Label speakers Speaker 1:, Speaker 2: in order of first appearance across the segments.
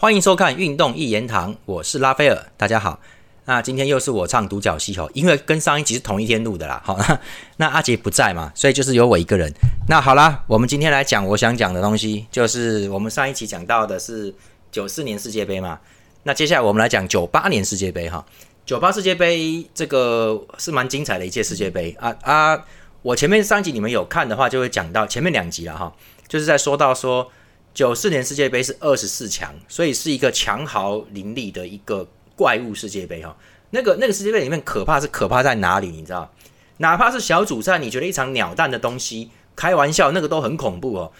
Speaker 1: 欢迎收看《运动一言堂》，我是拉斐尔，大家好。那今天又是我唱独角戏哦，因为跟上一集是同一天录的啦。好，那 阿杰不在嘛，所以就是有我一个人。那好啦，我们今天来讲我想讲的东西，就是我们上一期讲到的是九四年世界杯嘛。那接下来我们来讲九八年世界杯哈。九八世界杯这个是蛮精彩的一届世界杯啊啊！我前面上集你们有看的话，就会讲到前面两集了哈，就是在说到说。九四年世界杯是二十四强，所以是一个强豪林立的一个怪物世界杯哈。那个那个世界杯里面可怕是可怕在哪里？你知道？哪怕是小组赛，你觉得一场鸟蛋的东西，开玩笑，那个都很恐怖哦。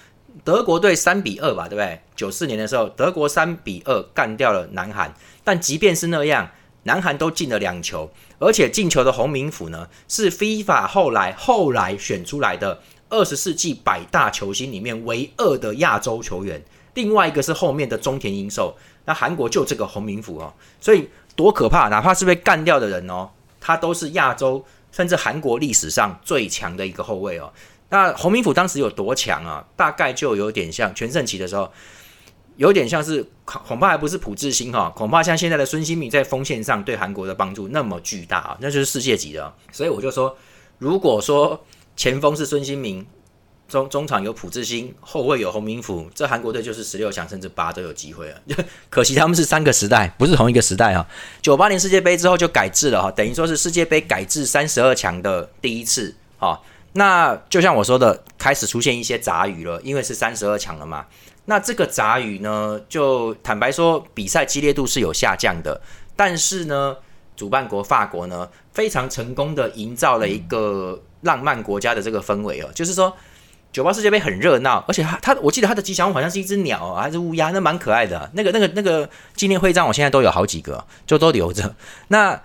Speaker 1: 德国队三比二吧，对不对？九四年的时候，德国三比二干掉了南韩，但即便是那样，南韩都进了两球，而且进球的洪明甫呢，是 FIFA 后来后来选出来的。二十世纪百大球星里面唯二的亚洲球员，另外一个是后面的中田英寿。那韩国就这个洪明甫哦，所以多可怕！哪怕是被干掉的人哦，他都是亚洲甚至韩国历史上最强的一个后卫哦。那洪明甫当时有多强啊？大概就有点像全盛期的时候，有点像是恐怕还不是朴智星哈，恐怕像现在的孙兴民在锋线上对韩国的帮助那么巨大啊，那就是世界级的。所以我就说，如果说。前锋是孙兴民，中中场有朴智星，后卫有洪明甫，这韩国队就是十六强甚至八都有机会了。可惜他们是三个时代，不是同一个时代啊。九八年世界杯之后就改制了哈，等于说是世界杯改制三十二强的第一次哈。那就像我说的，开始出现一些杂鱼了，因为是三十二强了嘛。那这个杂鱼呢，就坦白说，比赛激烈度是有下降的，但是呢，主办国法国呢，非常成功的营造了一个。浪漫国家的这个氛围哦，就是说，九八世界杯很热闹，而且他他，我记得他的吉祥物好像是一只鸟还是乌鸦，那蛮可爱的。那个那个那个纪念徽章，我现在都有好几个，就都留着。那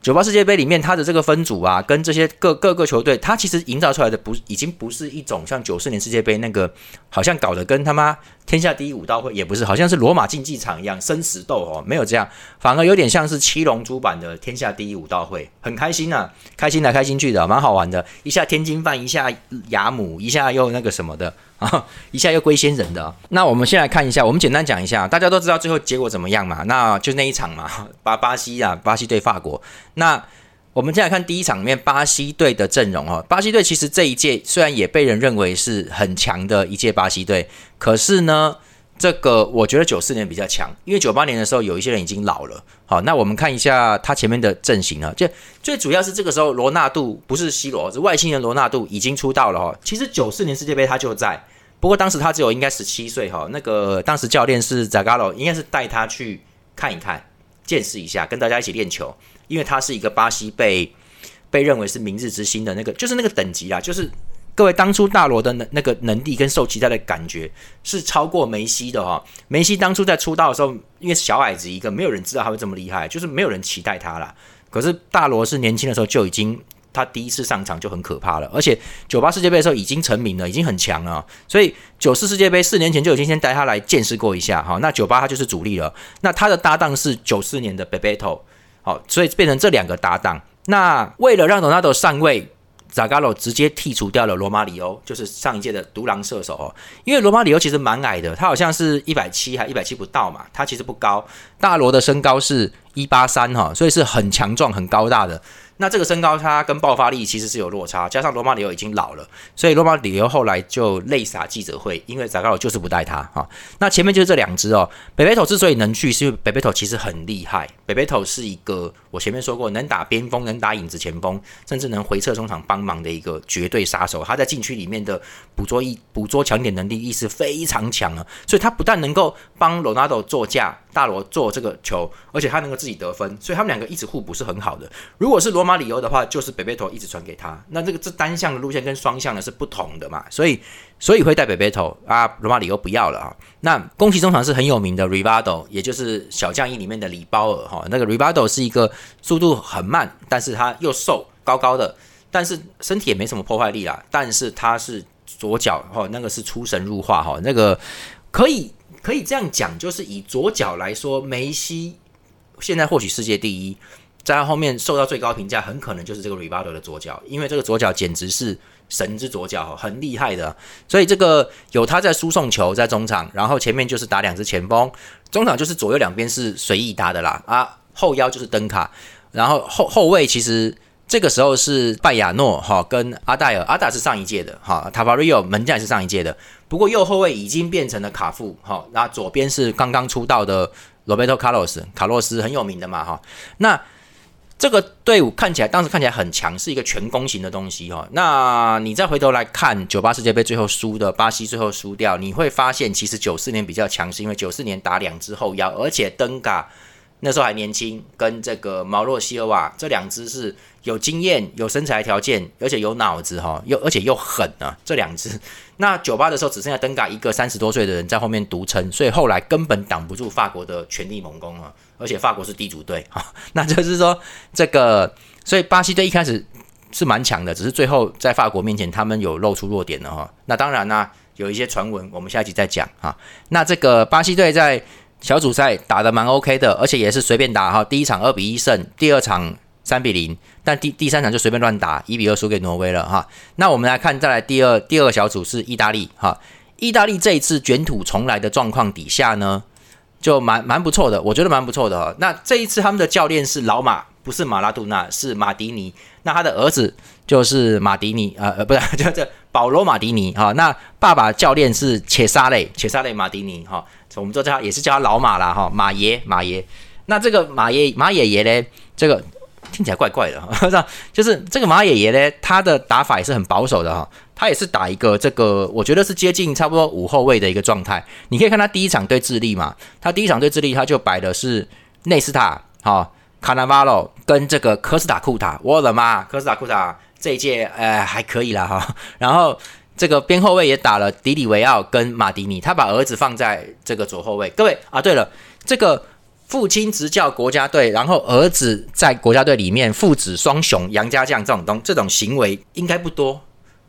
Speaker 1: 九八世界杯里面，它的这个分组啊，跟这些各各个球队，它其实营造出来的不已经不是一种像九四年世界杯那个，好像搞得跟他妈天下第一武道会也不是，好像是罗马竞技场一样生死斗哦，没有这样，反而有点像是七龙珠版的天下第一武道会，很开心呐，开心来开心去的，蛮好玩的，一下天津饭，一下雅姆，一下又那个什么的。啊，一下又归仙人的。那我们先来看一下，我们简单讲一下，大家都知道最后结果怎么样嘛？那就那一场嘛，巴巴西啊，巴西对法国。那我们先来看第一场里面巴西队的阵容哦。巴西队其实这一届虽然也被人认为是很强的一届巴西队，可是呢。这个我觉得九四年比较强，因为九八年的时候有一些人已经老了。好，那我们看一下他前面的阵型啊，就最主要是这个时候罗纳度不是 C 罗，是外星人罗纳度已经出道了哈。其实九四年世界杯他就在，不过当时他只有应该十七岁哈。那个当时教练是 z a g a l o 应该是带他去看一看、见识一下，跟大家一起练球，因为他是一个巴西被被认为是明日之星的那个，就是那个等级啊，就是。各位，当初大罗的那那个能力跟受期待的感觉是超过梅西的哈。梅西当初在出道的时候，因为小矮子一个，没有人知道他会这么厉害，就是没有人期待他啦。可是大罗是年轻的时候就已经，他第一次上场就很可怕了，而且九八世界杯的时候已经成名了，已经很强了。所以九四世界杯四年前就已经先带他来见识过一下哈。那九八他就是主力了。那他的搭档是九四年的 Bebeto，好，所以变成这两个搭档。那为了让罗纳多上位。扎加罗直接剔除掉了罗马里欧，就是上一届的独狼射手哦。因为罗马里欧其实蛮矮的，他好像是一百七还一百七不到嘛，他其实不高。大罗的身高是一八三哈，所以是很强壮、很高大的。那这个身高差跟爆发力其实是有落差，加上罗马里奥已经老了，所以罗马里奥后来就泪洒记者会，因为扎高罗就是不带他哈。那前面就是这两只哦，北北头之所以能去，是因为北北头其实很厉害。北北头是一个我前面说过能打边锋、能打影子前锋，甚至能回撤中场帮忙的一个绝对杀手。他在禁区里面的捕捉意、捕捉强点能力意识非常强啊，所以他不但能够帮罗纳多做架。大罗做这个球，而且他能够自己得分，所以他们两个一直互补是很好的。如果是罗罗马里欧的话，就是北贝头一直传给他，那这个这单向的路线跟双向的是不同的嘛，所以所以会带北贝头啊，罗马里欧不要了啊。那攻击中场是很有名的 Rivado，也就是小将一里面的里包尔哈。那个 Rivado 是一个速度很慢，但是他又瘦高高的，但是身体也没什么破坏力啦。但是他是左脚哈，那个是出神入化哈，那个可以。可以这样讲，就是以左脚来说，梅西现在或许世界第一，在他后面受到最高评价，很可能就是这个 r i v a d o 的左脚，因为这个左脚简直是神之左脚，很厉害的。所以这个有他在输送球在中场，然后前面就是打两只前锋，中场就是左右两边是随意打的啦。啊，后腰就是登卡，然后后后卫其实这个时候是拜亚诺哈跟阿戴尔，阿达是上一届的哈，塔巴瑞奥门将也是上一届的。不过右后卫已经变成了卡夫哈，那左边是刚刚出道的罗贝托卡洛斯，卡洛斯很有名的嘛哈，那。这个队伍看起来当时看起来很强，是一个全攻型的东西哈。那你再回头来看九八世界杯最后输的巴西最后输掉，你会发现其实九四年比较强，是因为九四年打两支后腰，而且登嘎那时候还年轻，跟这个毛洛西尔瓦这两只是有经验、有身材条件，而且有脑子哈，又而且又狠啊，这两只。那九八的时候只剩下登嘎一个三十多岁的人在后面独撑，所以后来根本挡不住法国的全力猛攻啊！而且法国是地主队哈，那就是说这个，所以巴西队一开始是蛮强的，只是最后在法国面前他们有露出弱点了哈。那当然呢，有一些传闻，我们下一集再讲哈。那这个巴西队在小组赛打得蛮 OK 的，而且也是随便打哈，第一场二比一胜，第二场。三比零，但第第三场就随便乱打，一比二输给挪威了哈。那我们来看，再来第二第二个小组是意大利哈。意大利这一次卷土重来的状况底下呢，就蛮蛮不错的，我觉得蛮不错的哈。那这一次他们的教练是老马，不是马拉杜纳，是马迪尼。那他的儿子就是马迪尼，呃呃，不是，叫 这保罗马迪尼哈。那爸爸教练是切萨雷，切萨雷马迪尼哈。我们都叫他也是叫他老马啦哈，马爷马爷。那这个马爷马爷爷呢，这个。听起来怪怪的哈，就是这个马爷爷呢，他的打法也是很保守的哈，他也是打一个这个，我觉得是接近差不多五后卫的一个状态。你可以看他第一场对智利嘛，他第一场对智利他就摆的是内斯塔、哈卡纳瓦罗跟这个科斯塔库塔。我的妈，科斯塔库塔这一届呃还可以啦哈。然后这个边后卫也打了迪里维奥跟马迪尼，他把儿子放在这个左后卫。各位啊，对了，这个。父亲执教国家队，然后儿子在国家队里面父子双雄，杨家将这种东这种行为应该不多，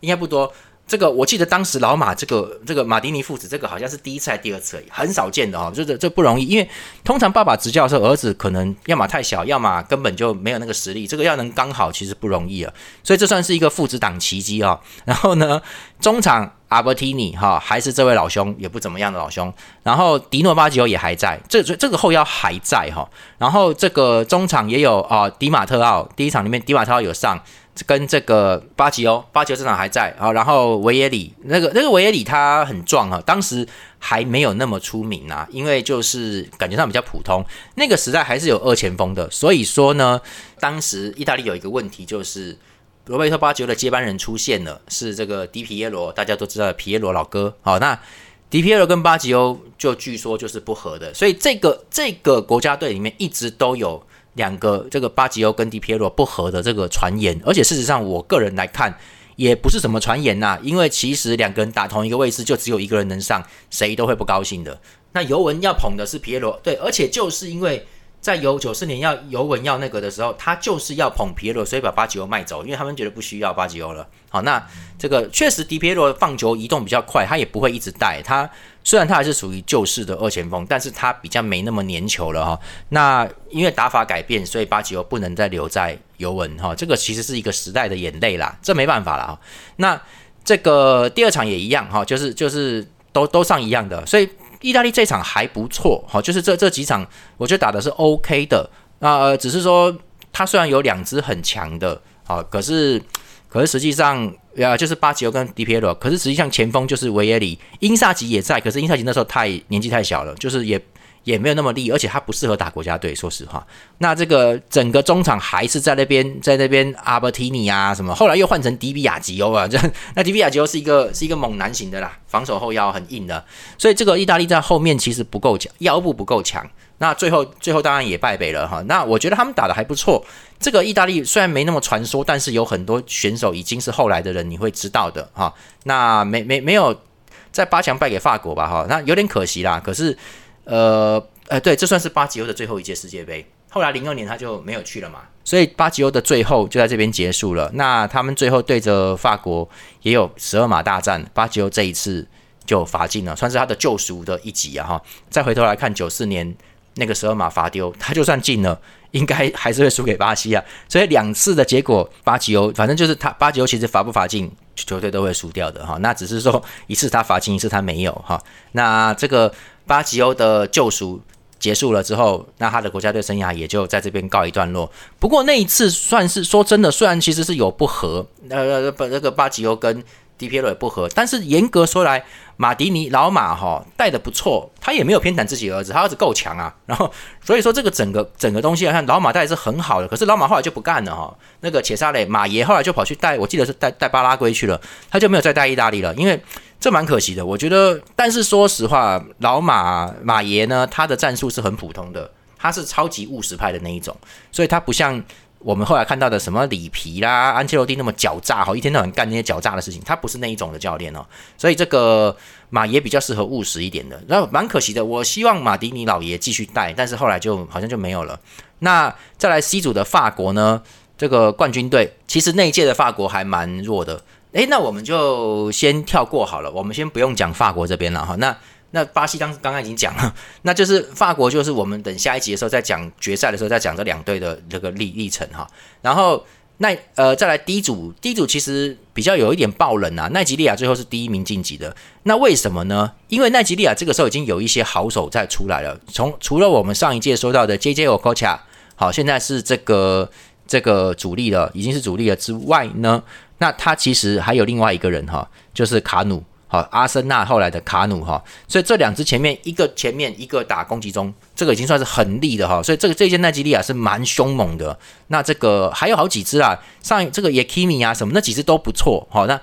Speaker 1: 应该不多。这个我记得当时老马这个这个马丁尼父子这个好像是第一次还是第二次而已，很少见的哦，就是这不容易，因为通常爸爸执教的时候，儿子可能要么太小，要么根本就没有那个实力，这个要能刚好其实不容易啊，所以这算是一个父子档奇迹啊。然后呢，中场阿伯提尼哈还是这位老兄也不怎么样的老兄，然后迪诺巴吉欧也还在，这这这个后腰还在哈，然后这个中场也有啊迪马特奥，第一场里面迪马特奥有上。跟这个巴吉欧，巴吉欧这场还在啊，然后维耶里那个那个维耶里他很壮啊，当时还没有那么出名啊，因为就是感觉上比较普通。那个时代还是有二前锋的，所以说呢，当时意大利有一个问题就是罗贝托巴吉欧的接班人出现了，是这个迪皮耶罗，大家都知道皮耶罗老哥。好，那迪皮耶罗跟巴吉欧就据说就是不合的，所以这个这个国家队里面一直都有。两个这个巴吉欧跟迪皮耶罗不合的这个传言，而且事实上，我个人来看也不是什么传言呐，因为其实两个人打同一个位置，就只有一个人能上，谁都会不高兴的。那尤文要捧的是皮耶罗，对，而且就是因为在尤九四年要尤文要那个的时候，他就是要捧皮耶罗，所以把巴吉欧卖走，因为他们觉得不需要巴吉欧了。好，那这个确实迪皮罗放球移动比较快，他也不会一直带他。虽然他还是属于旧式的二前锋，但是他比较没那么粘球了哈。那因为打法改变，所以巴吉欧不能再留在尤文哈。这个其实是一个时代的眼泪啦，这没办法了哈。那这个第二场也一样哈，就是就是都都上一样的，所以意大利这场还不错哈。就是这这几场我觉得打的是 OK 的啊，只是说他虽然有两支很强的啊，可是。可是实际上，啊，就是巴吉欧跟迪皮耶罗。可是实际上前锋就是维耶里，英萨吉也在。可是英萨吉那时候太年纪太小了，就是也也没有那么厉，而且他不适合打国家队。说实话，那这个整个中场还是在那边，在那边阿伯提尼啊什么，后来又换成迪比亚吉欧啊。这 那迪比亚吉欧是一个是一个猛男型的啦，防守后腰很硬的。所以这个意大利在后面其实不够强，腰部不够强。那最后最后当然也败北了哈。那我觉得他们打的还不错。这个意大利虽然没那么传说，但是有很多选手已经是后来的人，你会知道的哈。那没没没有在八强败给法国吧哈，那有点可惜啦。可是呃呃，对，这算是巴吉欧的最后一届世界杯。后来零二年他就没有去了嘛，所以巴吉欧的最后就在这边结束了。那他们最后对着法国也有十二码大战，巴吉欧这一次就罚进了，算是他的救赎的一集啊哈。再回头来看九四年。那个十二码罚丢，他就算进了，应该还是会输给巴西啊。所以两次的结果，巴吉欧反正就是他巴吉欧其实罚不罚进，球队都会输掉的哈。那只是说一次他罚进，一次他没有哈。那这个巴吉欧的救赎结束了之后，那他的国家队生涯也就在这边告一段落。不过那一次算是说真的，虽然其实是有不和，那那，那个巴吉欧跟。D P L 也不合，但是严格说来，马迪尼老马哈带的不错，他也没有偏袒自己儿子，他儿子够强啊。然后所以说这个整个 整个东西来看，老马带是很好的。可是老马后来就不干了哈，那个切萨雷马爷后来就跑去带，我记得是带带巴拉圭去了，他就没有再带意大利了，因为这蛮可惜的。我觉得，但是说实话，老马马爷呢，他的战术是很普通的，他是超级务实派的那一种，所以他不像。我们后来看到的什么里皮啦、安切洛蒂那么狡诈，哈，一天到晚干那些狡诈的事情，他不是那一种的教练哦。所以这个马爷比较适合务实一点的，然后蛮可惜的。我希望马迪尼老爷继续带，但是后来就好像就没有了。那再来 C 组的法国呢？这个冠军队其实那一届的法国还蛮弱的。诶，那我们就先跳过好了，我们先不用讲法国这边了哈。那那巴西刚刚刚已经讲了，那就是法国，就是我们等下一集的时候再讲决赛的时候再讲这两队的这个历历程哈。然后那呃再来第一组，第一组其实比较有一点爆冷啊，奈吉利亚最后是第一名晋级的。那为什么呢？因为奈吉利亚这个时候已经有一些好手在出来了，从除了我们上一届说到的 J J Okocha，好，现在是这个这个主力了，已经是主力了之外呢，那他其实还有另外一个人哈，就是卡努。好，阿森纳后来的卡努哈，所以这两支前面一个前面一个打攻击中，这个已经算是很厉的哈，所以这个这件奈吉利亚是蛮凶猛的。那这个还有好几支啊，上这个也 Kimi 啊什么那几支都不错。好，那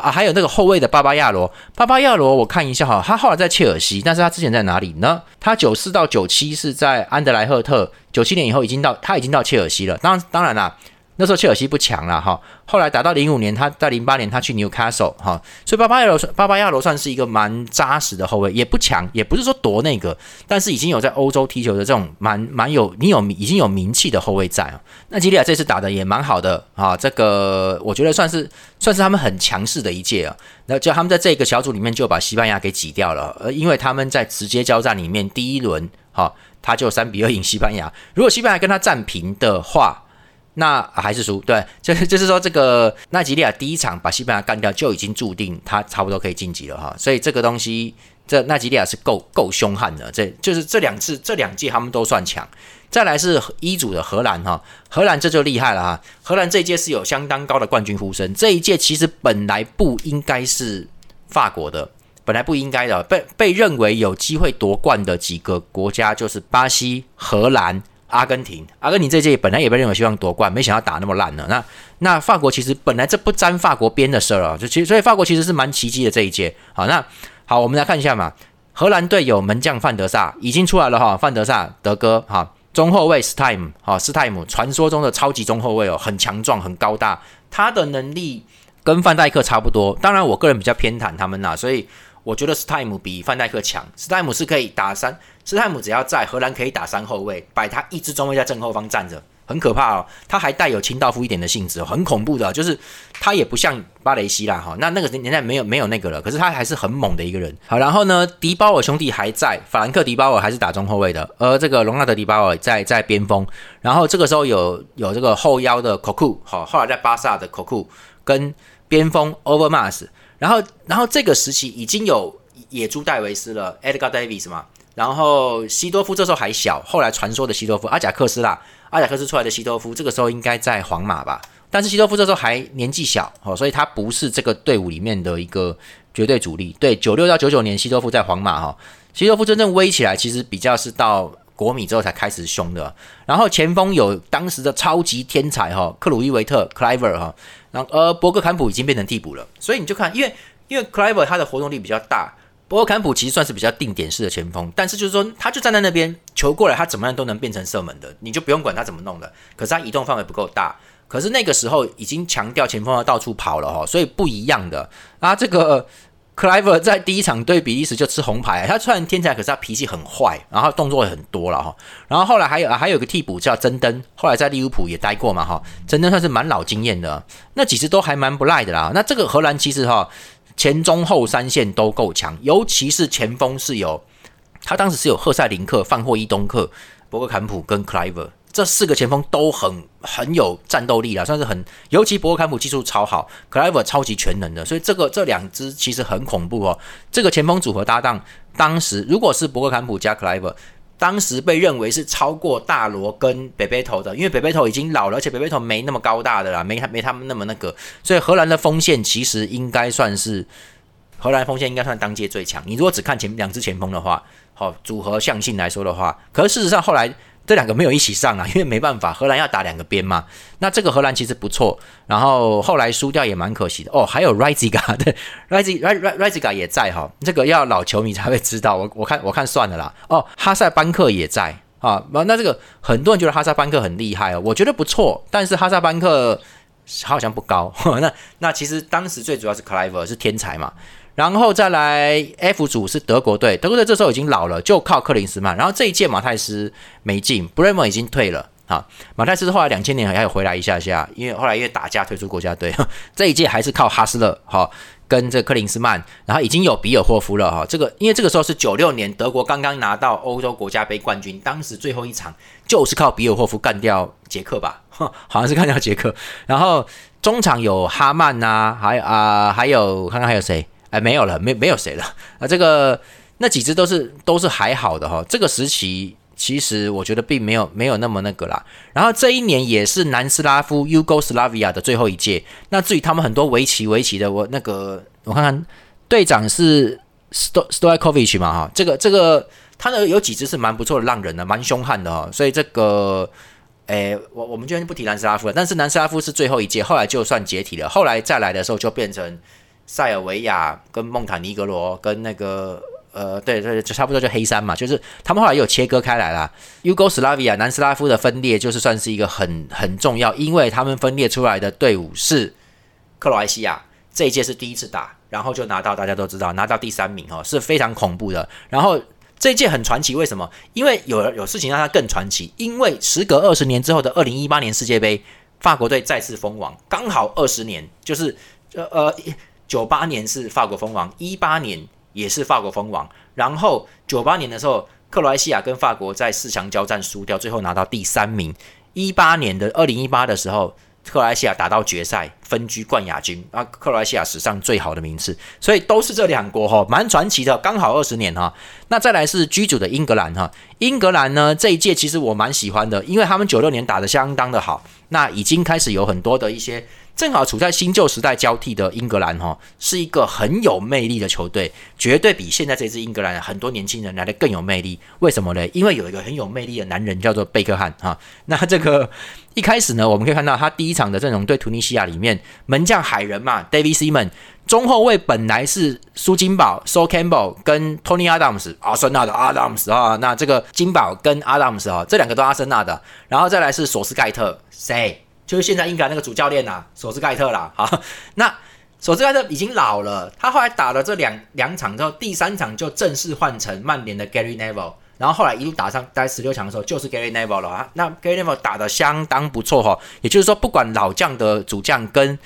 Speaker 1: 啊还有那个后卫的巴巴亚罗，巴巴亚罗我看一下哈，他后来在切尔西，但是他之前在哪里呢？他九四到九七是在安德莱赫特，九七年以后已经到他已经到切尔西了。当当然啦。那时候切尔西不强了哈，后来打到零五年，他在零八年他去 Newcastle 哈，所以巴巴亚罗巴巴亚罗算是一个蛮扎实的后卫，也不强，也不是说夺那个，但是已经有在欧洲踢球的这种蛮蛮有你有已经有名气的后卫在啊。那吉利亚这次打的也蛮好的啊，这个我觉得算是算是他们很强势的一届啊。那就他们在这个小组里面就把西班牙给挤掉了，呃，因为他们在直接交战里面第一轮哈，他就三比二赢西班牙。如果西班牙跟他战平的话，那还是输，对，就是就是说，这个奈吉利亚第一场把西班牙干掉，就已经注定他差不多可以晋级了哈。所以这个东西，这奈吉利亚是够够凶悍的，这就是这两次这两届他们都算强。再来是一组的荷兰哈，荷兰这就厉害了哈。荷兰这一届是有相当高的冠军呼声，这一届其实本来不应该是法国的，本来不应该的，被被认为有机会夺冠的几个国家就是巴西、荷兰。阿根廷，阿根廷这届本来也被认为希望夺冠，没想到打那么烂呢。那那法国其实本来这不沾法国边的事儿啊，就其实所以法国其实是蛮奇迹的这一届。好，那好，我们来看一下嘛。荷兰队有门将范德萨已经出来了哈，范德萨德哥哈，中后卫斯泰姆哈，斯泰姆传说中的超级中后卫哦，很强壮，很高大，他的能力跟范戴克差不多。当然，我个人比较偏袒他们呐，所以我觉得斯泰姆比范戴克强。斯泰姆是可以打三。斯泰姆只要在荷兰可以打三后卫，摆他一支中卫在正后方站着，很可怕哦。他还带有清道夫一点的性质，很恐怖的，就是他也不像巴雷西啦哈。那那个年代没有没有那个了，可是他还是很猛的一个人。好，然后呢，迪包尔兄弟还在，法兰克迪包尔还是打中后卫的，而这个隆纳德迪包尔在在边锋。然后这个时候有有这个后腰的 Coco，好，后来在巴萨的 Coco 跟边锋 Overmars。然后然后这个时期已经有野猪戴维斯了，Edgar Davis 嘛。然后西多夫这时候还小，后来传说的西多夫阿贾克斯啦，阿贾克斯出来的西多夫，这个时候应该在皇马吧？但是西多夫这时候还年纪小哦，所以他不是这个队伍里面的一个绝对主力。对，九六到九九年西多夫在皇马哈，西多夫真正威起来，其实比较是到国米之后才开始凶的。然后前锋有当时的超级天才哈，克鲁伊维特 （Cliver） 哈，然后呃博格坎普已经变成替补了，所以你就看，因为因为 Cliver 他的活动力比较大。博格坎普其实算是比较定点式的前锋，但是就是说，他就站在那边，球过来，他怎么样都能变成射门的，你就不用管他怎么弄的。可是他移动范围不够大，可是那个时候已经强调前锋要到处跑了哦，所以不一样的。啊，这个 Cliver 在第一场对比利时就吃红牌，他虽然天才，可是他脾气很坏，然后动作也很多了哈。然后后来还有还有个替补叫真登，后来在利物浦也待过嘛哈，真登算是蛮老经验的，那几次都还蛮不赖的啦。那这个荷兰其实哈。前中后三线都够强，尤其是前锋是有，他当时是有赫塞林克、范霍伊东克、博格坎普跟 Cliver 这四个前锋都很很有战斗力啊，算是很，尤其博克坎普技术超好 c l i v e r 超级全能的，所以这个这两支其实很恐怖哦。这个前锋组合搭档，当时如果是博克坎普加 c l i v e r 当时被认为是超过大罗跟北北头的，因为北北头已经老了，而且北北头没那么高大的啦，没他没他们那么那个，所以荷兰的锋线其实应该算是荷兰锋线应该算当届最强。你如果只看前两支前锋的话，好组合向性来说的话，可是事实上后来。这两个没有一起上啊，因为没办法，荷兰要打两个边嘛。那这个荷兰其实不错，然后后来输掉也蛮可惜的哦。还有 r i z i g a 对 r i z i r i z i g a 也在哈，这个要老球迷才会知道。我我看我看算了啦。哦，哈塞班克也在啊。那这个很多人觉得哈塞班克很厉害哦，我觉得不错，但是哈塞班克好像不高。那那其实当时最主要是 Cliver 是天才嘛。然后再来 F 组是德国队，德国队这时候已经老了，就靠克林斯曼。然后这一届马泰斯没进 b r e m e r 已经退了。啊，马泰斯后来两千年还有回来一下下，因为后来因为打架退出国家队。这一届还是靠哈斯勒，哈，跟这克林斯曼，然后已经有比尔霍夫了，哈。这个因为这个时候是九六年，德国刚刚拿到欧洲国家杯冠军，当时最后一场就是靠比尔霍夫干掉捷克吧，好像是干掉捷克。然后中场有哈曼呐，还有啊还有看看还有谁。哎，没有了，没没有谁了啊！这个那几只都是都是还好的哈。这个时期其实我觉得并没有没有那么那个啦。然后这一年也是南斯拉夫 Yugoslavia 的最后一届。那至于他们很多围棋围棋的，我那个我看看队长是 Sto Stoikovich 嘛哈。这个这个他的有几只是蛮不错的浪人的，蛮凶悍的哈。所以这个哎，我我们今天不提南斯拉夫了。但是南斯拉夫是最后一届，后来就算解体了。后来再来的时候就变成。塞尔维亚跟孟塔尼格罗跟那个呃，对对，就差不多就黑山嘛，就是他们后来又切割开来了。Yugoslavia 南斯拉夫的分裂就是算是一个很很重要，因为他们分裂出来的队伍是克罗埃西亚，这一届是第一次打，然后就拿到大家都知道拿到第三名哦，是非常恐怖的。然后这一届很传奇，为什么？因为有有事情让它更传奇，因为时隔二十年之后的二零一八年世界杯，法国队再次封王，刚好二十年，就是呃呃。九八年是法国封王，一八年也是法国封王。然后九八年的时候，克罗埃西亚跟法国在四强交战输掉，最后拿到第三名。一八年的二零一八的时候，克罗埃西亚打到决赛，分居冠亚军，啊，克罗埃西亚史上最好的名次。所以都是这两国哈，蛮传奇的，刚好二十年哈。那再来是居主的英格兰哈，英格兰呢这一届其实我蛮喜欢的，因为他们九六年打的相当的好，那已经开始有很多的一些。正好处在新旧时代交替的英格兰，哈，是一个很有魅力的球队，绝对比现在这支英格兰很多年轻人来的更有魅力。为什么呢？因为有一个很有魅力的男人叫做贝克汉，哈。那这个一开始呢，我们可以看到他第一场的阵容对突尼西亚里面门将海人嘛，David Simon，中后卫本来是苏金宝 So Campbell 跟 Tony Adams，阿森纳的 Adams 啊，那这个金宝跟 Adams 啊，这两个都阿森纳的，然后再来是索斯盖特，谁？就是现在英格兰那个主教练呐，索斯盖特啦。哈，那索斯盖特已经老了，他后来打了这两两场之后，第三场就正式换成曼联的 Gary Neville，然后后来一路打上待十六强的时候，就是 Gary Neville 了啊。那 Gary Neville 打的相当不错哈，也就是说，不管老将的主将跟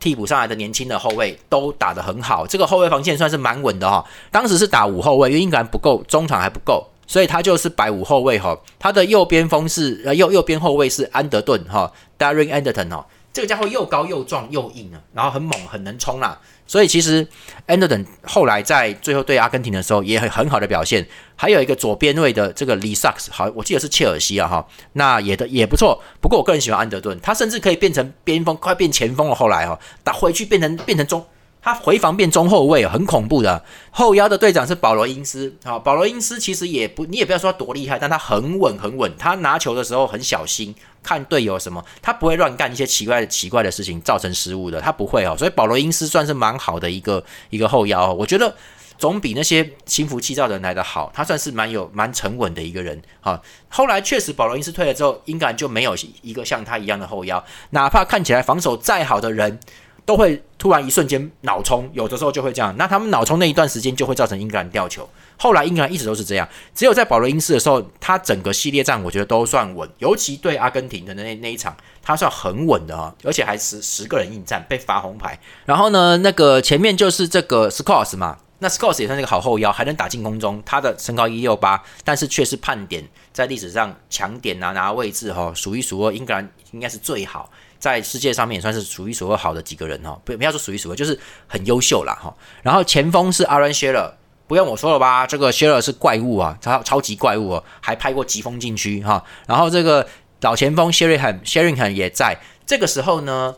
Speaker 1: 替补上来的年轻的后卫都打得很好，这个后卫防线算是蛮稳的哈。当时是打五后卫，因为英格兰不够，中场还不够。所以他就是摆五后卫哈，他的右边锋是呃右右边后卫是安德顿哈，Darren Anderton 哈，这个家伙又高又壮又硬啊，然后很猛很能冲啦。所以其实 Anderton 后来在最后对阿根廷的时候也很很好的表现。还有一个左边位的这个 Lee Sachs，好，我记得是切尔西啊哈，那也的也不错。不过我个人喜欢安德顿，他甚至可以变成边锋，快变前锋了。后来哈打回去变成变成中。他回防变中后卫，很恐怖的。后腰的队长是保罗因斯，好，保罗因斯其实也不，你也不要说他多厉害，但他很稳很稳。他拿球的时候很小心，看队友什么，他不会乱干一些奇怪的奇怪的事情，造成失误的，他不会哦。所以保罗因斯算是蛮好的一个一个后腰，我觉得总比那些心浮气躁的人来的好。他算是蛮有蛮沉稳的一个人。好，后来确实保罗因斯退了之后，英格兰就没有一个像他一样的后腰，哪怕看起来防守再好的人。都会突然一瞬间脑冲，有的时候就会这样。那他们脑冲那一段时间就会造成英格兰掉球。后来英格兰一直都是这样，只有在保罗因斯的时候，他整个系列战我觉得都算稳，尤其对阿根廷的那那一场，他算很稳的啊，而且还十十个人应战被罚红牌。然后呢，那个前面就是这个 s c o r s 嘛，那 Scott 也算是个好后腰，还能打进攻中。他的身高一六八，但是却是判点在历史上强点啊，拿位置哈，数一数二，英格兰应该是最好，在世界上面也算是数一数二好的几个人哈。不不要说数一数二，就是很优秀啦哈。然后前锋是 Aaron Shearer，不用我说了吧？这个 Shearer 是怪物啊，超超级怪物哦，还拍过疾风禁区哈。然后这个老前锋 Shearer Shearer 也在这个时候呢，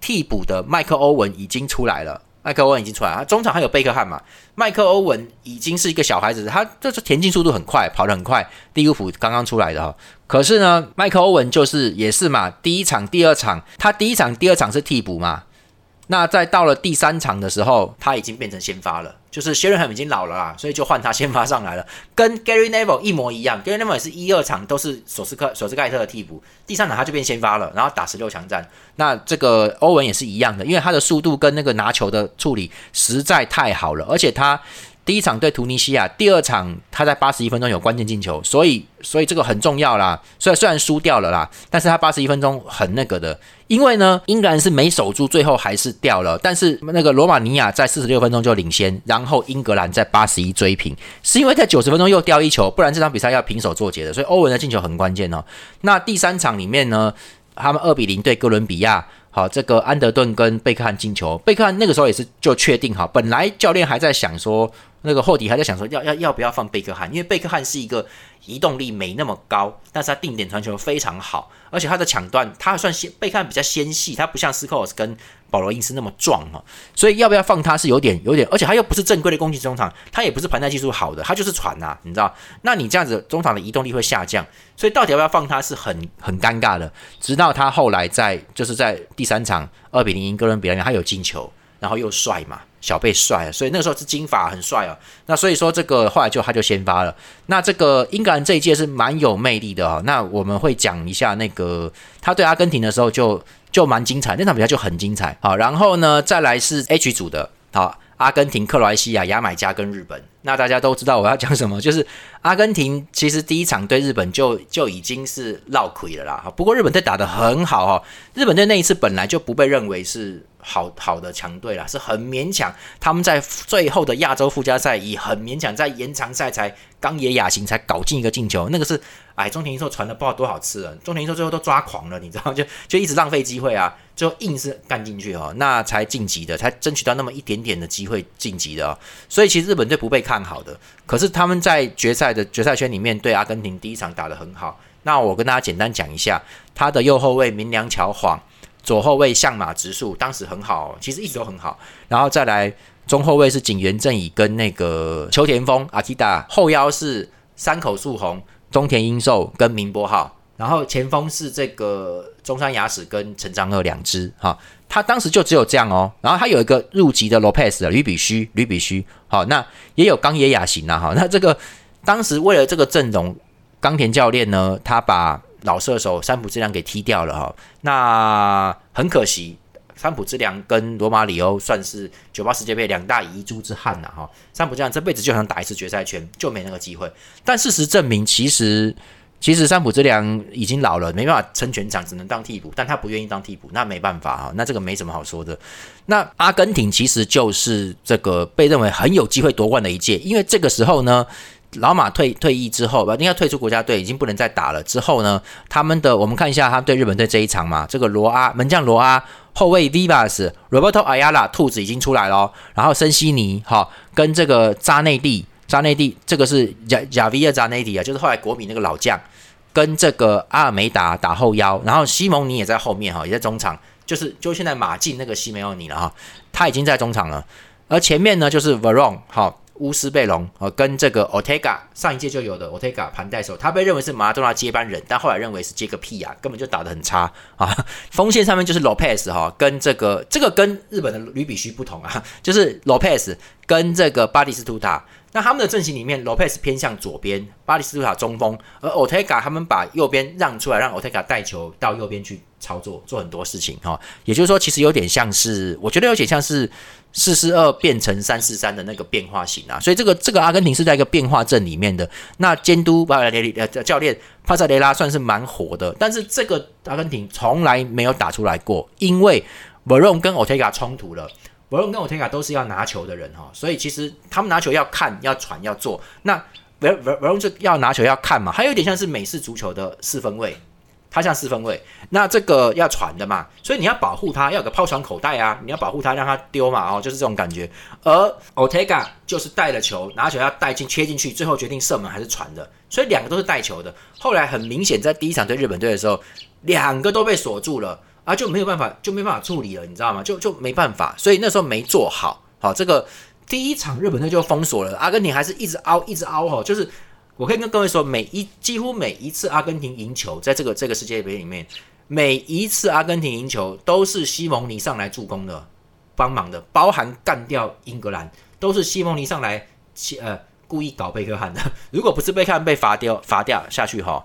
Speaker 1: 替补的麦克欧文已经出来了。麦克欧文已经出来，了中场还有贝克汉嘛？麦克欧文已经是一个小孩子，他就是田径速度很快，跑得很快。利物浦刚刚出来的哈，可是呢，麦克欧文就是也是嘛，第一场、第二场，他第一场、第二场是替补嘛。那在到了第三场的时候，他已经变成先发了，就是 Sherram 已经老了啦，所以就换他先发上来了，跟 Gary Neville 一模一样。Gary Neville 也是一二场都是索斯克索斯盖特的替补，第三场他就变先发了，然后打十六强战。那这个欧文也是一样的，因为他的速度跟那个拿球的处理实在太好了，而且他。第一场对图尼西亚，第二场他在八十一分钟有关键进球，所以所以这个很重要啦。虽然虽然输掉了啦，但是他八十一分钟很那个的，因为呢，英格兰是没守住，最后还是掉了。但是那个罗马尼亚在四十六分钟就领先，然后英格兰在八十一追平，是因为在九十分钟又掉一球，不然这场比赛要平手作结的。所以欧文的进球很关键哦。那第三场里面呢，他们二比零对哥伦比亚。好，这个安德顿跟贝克汉进球，贝克汉那个时候也是就确定好，本来教练还在想说，那个后底还在想说要要要不要放贝克汉，因为贝克汉是一个移动力没那么高，但是他定点传球非常好，而且他的抢断他算纤，贝克汉比较纤细，他不像斯科尔斯跟。保罗因斯那么壮哈，所以要不要放他是有点有点，而且他又不是正规的攻击中场，他也不是盘带技术好的，他就是传呐，你知道？那你这样子中场的移动力会下降，所以到底要不要放他是很很尴尬的。直到他后来在就是在第三场二比零赢哥伦比亚，他有进球，然后又帅嘛，小贝帅，所以那个时候是金发很帅哦。那所以说这个后来就他就先发了。那这个英格兰这一届是蛮有魅力的哦。那我们会讲一下那个他对阿根廷的时候就。就蛮精彩，那场比赛就很精彩。好，然后呢，再来是 H 组的，好，阿根廷、克罗埃西亚、牙买加跟日本。那大家都知道我要讲什么，就是阿根廷其实第一场对日本就就已经是落亏了啦。不过日本队打得很好哈，日本队那一次本来就不被认为是。好好的强队啦，是很勉强。他们在最后的亚洲附加赛，以很勉强在延长赛才冈野雅行才搞进一个进球。那个是哎，中田英寿传的不知道多少次了，中田英寿最后都抓狂了，你知道就 就一直浪费机会啊，最后硬是干进去哦，那才晋级的，才争取到那么一点点的机会晋级的。所以其实日本队不被看好的，可是他们在决赛的决赛圈里面对阿根廷第一场打得很好。那我跟大家简单讲一下，他的右后卫明良桥晃。左后卫相马直树当时很好，其实一直都很好。然后再来中后卫是井原正以跟那个秋田丰阿基达，后腰是山口树宏、中田英寿跟明波浩，然后前锋是这个中山雅史跟陈章二两支哈。他当时就只有这样哦。然后他有一个入籍的罗佩斯吕比须吕比须，好，那也有冈野雅行啊哈。那这个当时为了这个阵容，冈田教练呢，他把老射手三浦之良给踢掉了哈，那很可惜，三浦之良跟罗马里欧算是九八世界杯两大遗珠之憾呐哈。三浦之良这辈子就想打一次决赛圈，就没那个机会。但事实证明，其实其实三浦之良已经老了，没办法撑全场，只能当替补。但他不愿意当替补，那没办法哈，那这个没什么好说的。那阿根廷其实就是这个被认为很有机会夺冠的一届，因为这个时候呢。老马退退役之后，不应该退出国家队，已经不能再打了。之后呢，他们的我们看一下他对日本队这一场嘛，这个罗阿门将罗阿，后卫 Vivas Roberto Ayala 兔子已经出来了，然后森西尼哈跟这个扎内蒂扎内蒂，这个是贾贾维亚扎内蒂啊，就是后来国米那个老将，跟这个阿尔梅达打后腰，然后西蒙尼也在后面哈，也在中场，就是就现在马竞那个西梅奥尼了哈，他已经在中场了，而前面呢就是 Veron 哈。乌斯贝隆呃，跟这个 Otega 上一届就有的 Otega 盘带手，他被认为是马拉多纳接班人，但后来认为是接个屁啊，根本就打得很差啊。锋线上面就是 Lopez 哈，跟这个这个跟日本的吕比须不同啊，就是 Lopez 跟这个巴蒂斯图塔。那他们的阵型里面，Lopez 偏向左边，巴蒂斯图塔中锋，而 Otega 他们把右边让出来，让 Otega 带球到右边去操作，做很多事情哈。也就是说，其实有点像是，我觉得有点像是。四四二变成三四三的那个变化型啊，所以这个这个阿根廷是在一个变化阵里面的。那监督巴雷呃教练帕萨雷拉算是蛮火的，但是这个阿根廷从来没有打出来过，因为 Veron 跟 Otega 冲突了 Veron 跟 Otega 都是要拿球的人哈，所以其实他们拿球要看、要传、要做。那 Veron 就要拿球要看嘛，还有一点像是美式足球的四分位。他像四分卫，那这个要传的嘛，所以你要保护他，要有个抛传口袋啊，你要保护他，让他丢嘛，哦，就是这种感觉。而 Otega 就是带了球，拿球要带进切进去，最后决定射门还是传的，所以两个都是带球的。后来很明显，在第一场对日本队的时候，两个都被锁住了啊，就没有办法，就没办法处理了，你知道吗？就就没办法，所以那时候没做好。好，这个第一场日本队就封锁了，阿根廷还是一直凹，一直凹哦，就是。我可以跟各位说，每一几乎每一次阿根廷赢球，在这个这个世界杯里面，每一次阿根廷赢球都是西蒙尼上来助攻的，帮忙的，包含干掉英格兰，都是西蒙尼上来，呃，故意搞贝克汉的。如果不是贝克汉被罚掉罚掉下去哈，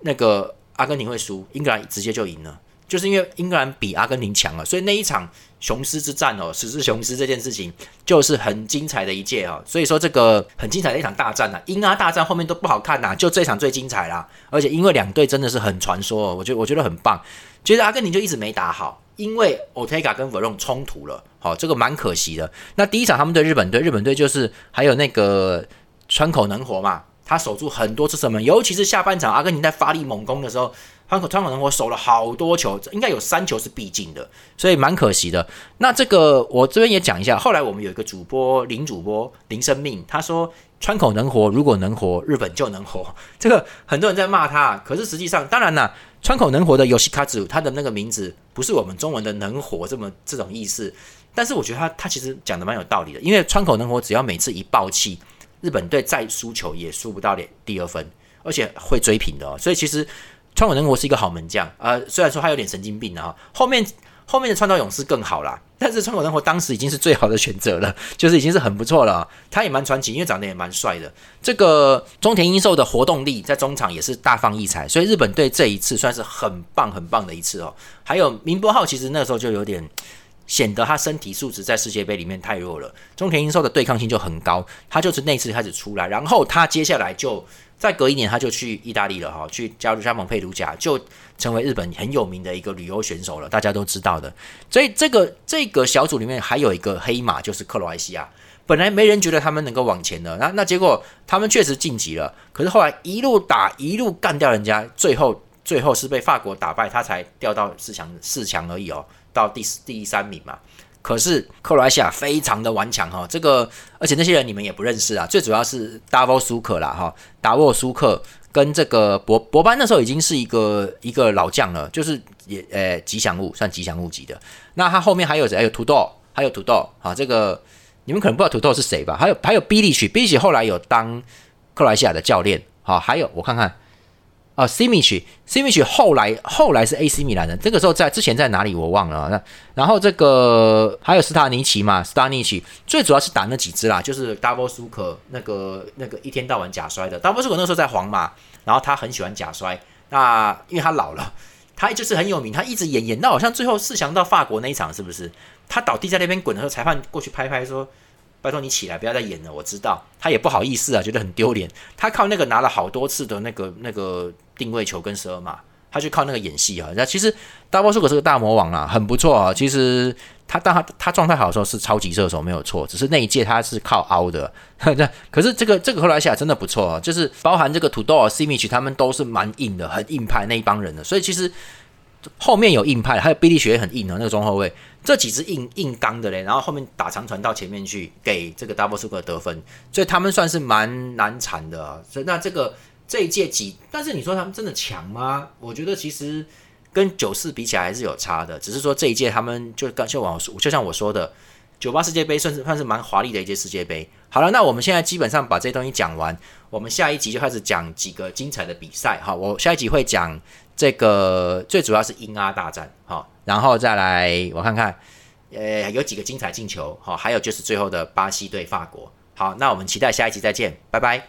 Speaker 1: 那个阿根廷会输，英格兰直接就赢了。就是因为英格兰比阿根廷强了，所以那一场雄狮之战哦，史诗雄狮这件事情就是很精彩的一届哦。所以说这个很精彩的一场大战呐，英阿大战后面都不好看呐，就这场最精彩啦。而且因为两队真的是很传说，哦我觉我觉得很棒。其实阿根廷就一直没打好，因为 Otega 跟 Veron 冲突了，好，这个蛮可惜的。那第一场他们对日本队，日本队就是还有那个川口能活嘛，他守住很多次射门，尤其是下半场阿根廷在发力猛攻的时候。川口川口能活守了好多球，应该有三球是必进的，所以蛮可惜的。那这个我这边也讲一下。后来我们有一个主播林主播林生命，他说川口能活如果能活，日本就能活。这个很多人在骂他，可是实际上当然啦，川口能活的游戏卡子，他的那个名字不是我们中文的能活这么这种意思。但是我觉得他他其实讲的蛮有道理的，因为川口能活只要每次一爆气，日本队再输球也输不到连第二分，而且会追平的。所以其实。川口能活是一个好门将，呃，虽然说他有点神经病啊，后面后面的川岛勇士更好啦，但是川口能活当时已经是最好的选择了，就是已经是很不错了。他也蛮传奇，因为长得也蛮帅的。这个中田英寿的活动力在中场也是大放异彩，所以日本队这一次算是很棒很棒的一次哦。还有明波浩，其实那时候就有点显得他身体素质在世界杯里面太弱了，中田英寿的对抗性就很高，他就是那次开始出来，然后他接下来就。再隔一年，他就去意大利了哈，去加入加盟佩鲁贾，就成为日本很有名的一个旅游选手了，大家都知道的。所以这个这个小组里面还有一个黑马，就是克罗埃西亚。本来没人觉得他们能够往前的，那那结果他们确实晋级了，可是后来一路打一路干掉人家，最后最后是被法国打败，他才掉到四强四强而已哦，到第第三名嘛。可是克罗埃西亚非常的顽强哈，这个而且那些人你们也不认识啊，最主要是达沃苏克啦哈，达沃苏克跟这个博博班那时候已经是一个一个老将了，就是也呃吉祥物算吉祥物级的。那他后面还有谁？还有土豆，还有土豆啊，这个你们可能不知道土豆是谁吧？还有还有比利奇，比利奇后来有当克罗埃西亚的教练，好，还有我看看。啊，Simic，Simic 后来后来是 AC 米兰的，这个时候在之前在哪里我忘了。那然后这个还有斯塔尼奇嘛，斯塔尼奇最主要是打那几支啦，就是 Double 苏克那个那个一天到晚假摔的 Double 苏克那时候在皇马，然后他很喜欢假摔。那因为他老了，他就是很有名，他一直演演到好像最后四强到法国那一场是不是？他倒地在那边滚的时候，裁判过去拍拍说。拜托你起来，不要再演了。我知道他也不好意思啊，觉得很丢脸。他靠那个拿了好多次的那个那个定位球跟十二码，他就靠那个演戏啊。那其实大波苏可是个大魔王啊，很不错啊。其实他当他他状态好的时候是超级射手没有错，只是那一届他是靠凹的。可是这个这个克罗西亚真的不错啊，就是包含这个土豆啊、C 米奇他们都是蛮硬的，很硬派那一帮人的。所以其实后面有硬派，还有比利学也很硬的那个中后卫。这几支硬硬刚的嘞，然后后面打长传到前面去给这个 Double Super 得分，所以他们算是蛮难缠的。所以那这个这一届几，但是你说他们真的强吗？我觉得其实跟九四比起来还是有差的，只是说这一届他们就刚就我就像我说的，九八世界杯算是算是蛮华丽的一届世界杯。好了，那我们现在基本上把这些东西讲完，我们下一集就开始讲几个精彩的比赛。哈，我下一集会讲这个最主要是英阿大战。好。然后再来，我看看，呃，有几个精彩进球，好，还有就是最后的巴西对法国，好，那我们期待下一集再见，拜拜。